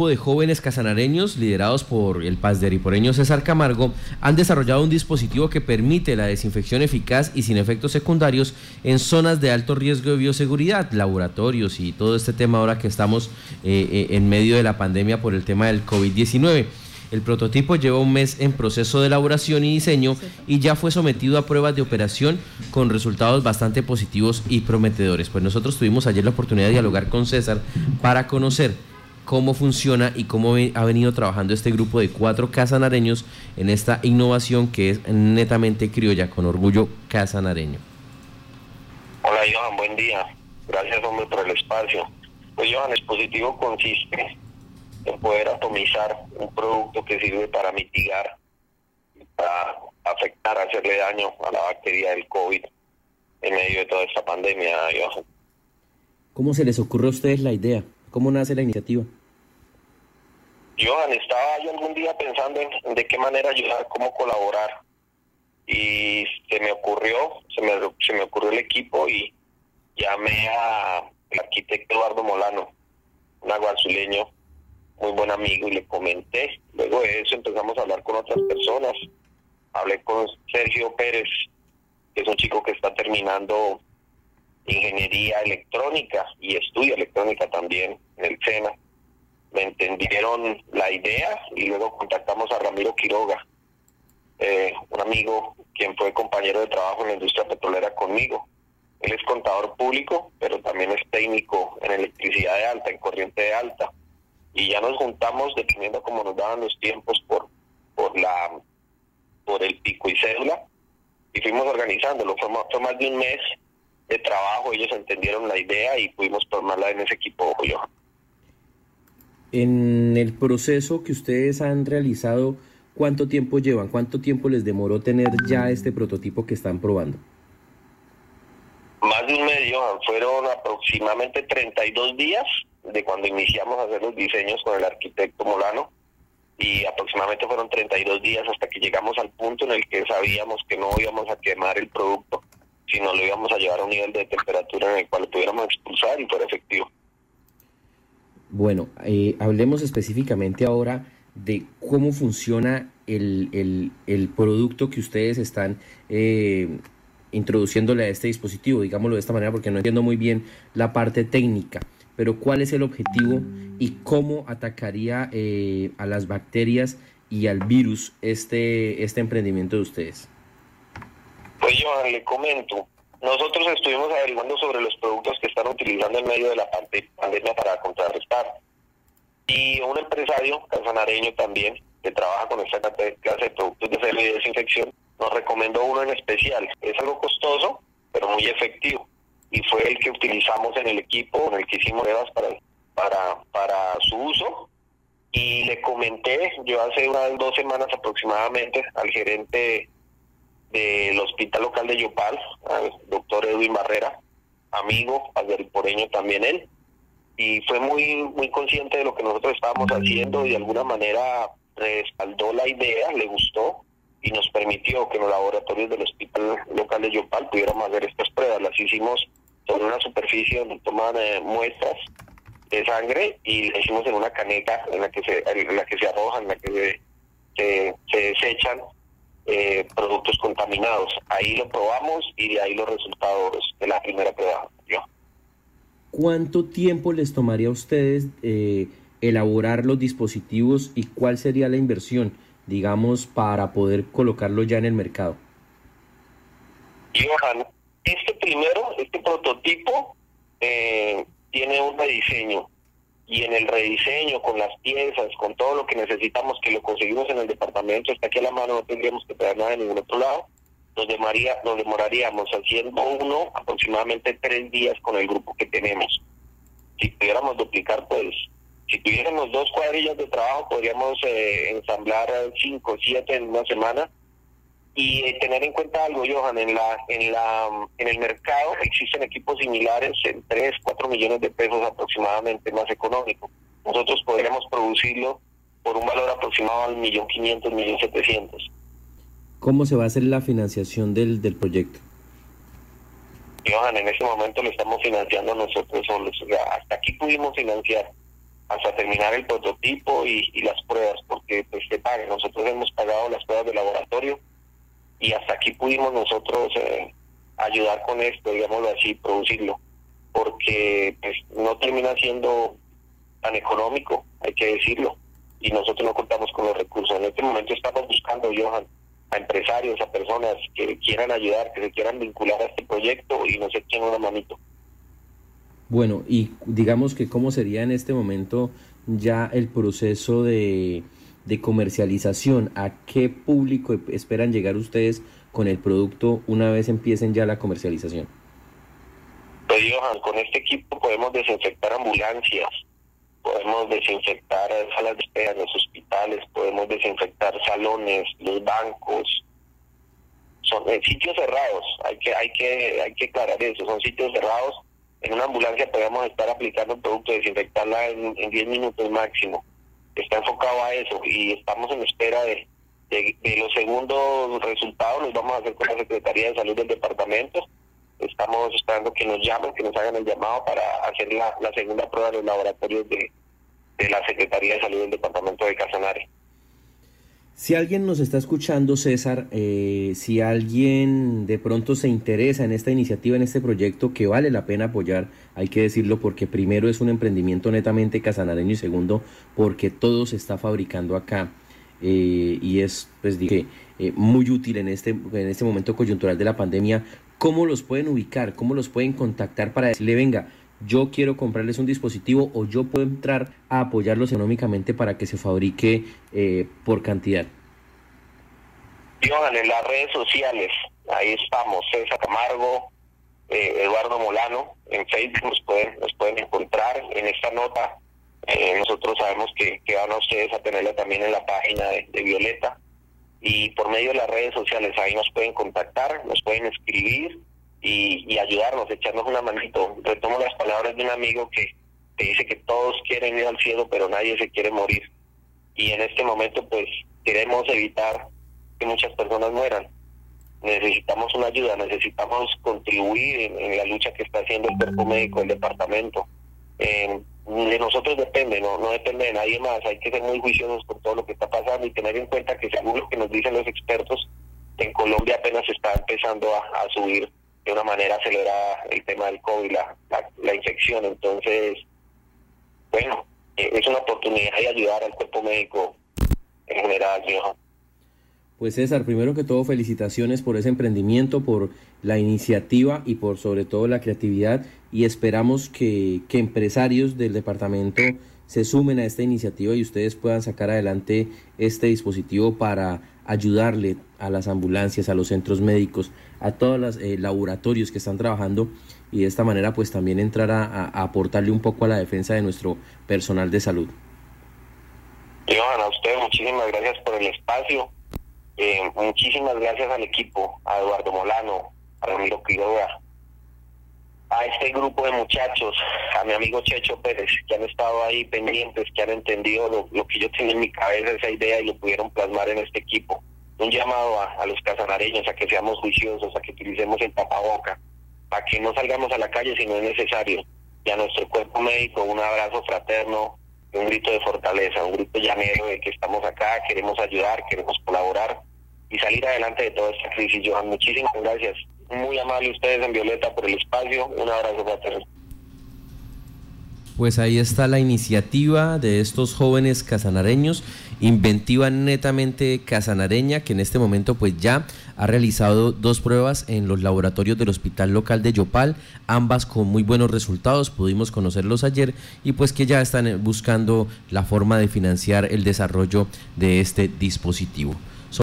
grupo de jóvenes casanareños liderados por el pasderiporeño César Camargo han desarrollado un dispositivo que permite la desinfección eficaz y sin efectos secundarios en zonas de alto riesgo de bioseguridad, laboratorios y todo este tema ahora que estamos eh, eh, en medio de la pandemia por el tema del COVID-19. El prototipo lleva un mes en proceso de elaboración y diseño y ya fue sometido a pruebas de operación con resultados bastante positivos y prometedores. Pues nosotros tuvimos ayer la oportunidad de dialogar con César para conocer cómo funciona y cómo ha venido trabajando este grupo de cuatro casanareños en esta innovación que es netamente criolla, con orgullo casanareño. Hola Johan, buen día. Gracias hombre por el espacio. Pues Johan, el dispositivo consiste en poder atomizar un producto que sirve para mitigar, para afectar, hacerle daño a la bacteria del COVID en medio de toda esta pandemia. ¿Cómo se les ocurre a ustedes la idea? ¿Cómo nace la iniciativa? Johan, estaba yo algún día pensando en de qué manera ayudar, cómo colaborar. Y se me ocurrió, se me, se me ocurrió el equipo y llamé al arquitecto Eduardo Molano, un aguazuleño muy buen amigo y le comenté. Luego de eso empezamos a hablar con otras personas. Hablé con Sergio Pérez, que es un chico que está terminando ingeniería electrónica y estudia electrónica también en el SENA. Me entendieron la idea y luego contactamos a Ramiro Quiroga, eh, un amigo quien fue compañero de trabajo en la industria petrolera conmigo. Él es contador público, pero también es técnico en electricidad de alta, en corriente de alta. Y ya nos juntamos dependiendo cómo nos daban los tiempos por por la por el pico y cédula y fuimos organizándolo. Fue más, fue más de un mes de trabajo ellos entendieron la idea y pudimos tomarla en ese equipo yo en el proceso que ustedes han realizado cuánto tiempo llevan cuánto tiempo les demoró tener ya este prototipo que están probando más de un mes fueron aproximadamente 32 días de cuando iniciamos a hacer los diseños con el arquitecto Molano y aproximadamente fueron 32 días hasta que llegamos al punto en el que sabíamos que no íbamos a quemar el producto, sino lo íbamos a llevar a un nivel de temperatura en el cual lo pudiéramos expulsar y fuera efectivo. Bueno, eh, hablemos específicamente ahora de cómo funciona el, el, producto que ustedes están eh, introduciéndole a este dispositivo, digámoslo de esta manera porque no entiendo muy bien la parte técnica pero ¿cuál es el objetivo y cómo atacaría eh, a las bacterias y al virus este, este emprendimiento de ustedes? Pues yo le comento, nosotros estuvimos averiguando sobre los productos utilizando en medio de la pandemia para contrarrestar. Y un empresario casanareño también, que trabaja con esta clase de productos de y desinfección, nos recomendó uno en especial. Es algo costoso, pero muy efectivo y fue el que utilizamos en el equipo, en el que hicimos pruebas para, para, para su uso. Y le comenté, yo hace unas dos semanas aproximadamente, al gerente del hospital local de Yopal, al doctor Edwin Barrera, amigo, poreño también él, y fue muy, muy consciente de lo que nosotros estábamos haciendo y de alguna manera respaldó la idea, le gustó y nos permitió que los laboratorios del hospital local de Yopal pudiéramos hacer estas pruebas. Las hicimos sobre una superficie donde toman eh, muestras de sangre y le hicimos en una caneca en la que se, en la que se arrojan, en la que se, se, desechan eh, productos contaminados. Ahí lo probamos y de ahí los resultados de la primera prueba. ¿Cuánto tiempo les tomaría a ustedes eh, elaborar los dispositivos y cuál sería la inversión, digamos, para poder colocarlo ya en el mercado? Johan, este primero, este prototipo, eh, tiene un rediseño y en el rediseño, con las piezas, con todo lo que necesitamos, que lo conseguimos en el departamento, está aquí a la mano, no tendríamos que traer nada de ningún otro lado, nos, demoraría, nos demoraríamos haciendo uno aproximadamente tres días con el grupo que tenemos. Si pudiéramos duplicar, pues, si tuviéramos dos cuadrillas de trabajo, podríamos eh, ensamblar cinco siete en una semana y tener en cuenta algo, Johan, en la, en la, en el mercado existen equipos similares en 3, 4 millones de pesos aproximadamente más económico. Nosotros podríamos producirlo por un valor aproximado al millón quinientos, millón setecientos. ¿Cómo se va a hacer la financiación del, del proyecto? Johan, en ese momento lo estamos financiando nosotros solos. hasta aquí pudimos financiar. hasta terminar el prototipo y, las pruebas, porque pues se paga. Nosotros hemos pagado las pruebas de laboratorio y hasta aquí pudimos nosotros eh, ayudar con esto, digámoslo así, producirlo, porque pues no termina siendo tan económico, hay que decirlo, y nosotros no contamos con los recursos. En este momento estamos buscando, Johan, a empresarios, a personas que quieran ayudar, que se quieran vincular a este proyecto y nos echen una manito. Bueno, y digamos que cómo sería en este momento ya el proceso de, de comercialización, a qué público esperan llegar ustedes con el producto una vez empiecen ya la comercialización. Pues Johan, con este equipo podemos desinfectar ambulancias, podemos desinfectar salas de espera en los hospitales, podemos desinfectar salones, los bancos. Son eh, sitios cerrados, hay que, hay que, hay que aclarar eso, son sitios cerrados. En una ambulancia podemos estar aplicando el producto, desinfectarla en, 10 minutos máximo. Está enfocado a eso y estamos en espera de, de, los segundos resultados, los vamos a hacer con la Secretaría de Salud del departamento. Estamos esperando que nos llamen, que nos hagan el llamado para hacer la, la segunda prueba en los laboratorios de, de la Secretaría de Salud del Departamento de Casanare. Si alguien nos está escuchando, César, eh, si alguien de pronto se interesa en esta iniciativa, en este proyecto que vale la pena apoyar, hay que decirlo porque primero es un emprendimiento netamente casanareño y segundo porque todo se está fabricando acá eh, y es, pues dije, eh, muy útil en este, en este momento coyuntural de la pandemia. ¿Cómo los pueden ubicar? ¿Cómo los pueden contactar para decirle, venga, yo quiero comprarles un dispositivo o yo puedo entrar a apoyarlos económicamente para que se fabrique eh, por cantidad? Johan, en las redes sociales, ahí estamos, César Camargo, eh, Eduardo Molano, en Facebook nos pueden, nos pueden encontrar en esta nota. Eh, nosotros sabemos que, que, van a ustedes a tenerla también en la página de, de Violeta y por medio de las redes sociales ahí nos pueden contactar, nos pueden escribir y, ayudarnos, echarnos una manito. Retomo las palabras de un amigo que, te dice que todos quieren ir al cielo, pero nadie se quiere morir. Y en este momento, pues, queremos evitar que muchas personas mueran. Necesitamos una ayuda, necesitamos contribuir en, la lucha que está haciendo el cuerpo médico del departamento. de nosotros depende, no, no depende de nadie más. Hay que ser muy juiciosos con todo lo que está pasando y tener en cuenta que según lo que nos dicen los expertos, en Colombia apenas está empezando a subir de una manera acelerada el tema del COVID, la, la, infección. Entonces, bueno, eh, es una oportunidad de ayudar al cuerpo médico en general, Pues César, primero que todo felicitaciones por ese emprendimiento, por la iniciativa y por sobre todo la creatividad y esperamos que, que empresarios del departamento se sumen a esta iniciativa y ustedes puedan sacar adelante este dispositivo para ayudarle a las ambulancias, a los centros médicos, a todos los eh, laboratorios que están trabajando y de esta manera pues también entrar a, aportarle un poco a la defensa de nuestro personal de salud. Johan, a usted muchísimas gracias por el espacio, eh, muchísimas gracias al equipo, a Eduardo Molano, a Ramiro Quiroga, a este grupo de muchachos, a mi amigo Checho Pérez, que han estado ahí pendientes, que han entendido lo, que yo tenía en mi cabeza, esa idea, y lo pudieron plasmar en este equipo. Un llamado a, los casanareños a que seamos juiciosos, a que utilicemos el tapaboca, a que no salgamos a la calle si no es necesario. Y a nuestro cuerpo médico, un abrazo fraterno, un grito de fortaleza, un grito llanero de que estamos acá, queremos ayudar, queremos colaborar y salir adelante de toda esta crisis. Johan, muchísimas gracias muy amable ustedes en Violeta por el espacio. Un abrazo fraterno. Pues ahí está la iniciativa de estos jóvenes casanareños, inventiva netamente casanareña, que en este momento pues ya ha realizado dos pruebas en los laboratorios del hospital local de Yopal, ambas con muy buenos resultados, pudimos conocerlos ayer y pues que ya están buscando la forma de financiar el desarrollo de este dispositivo.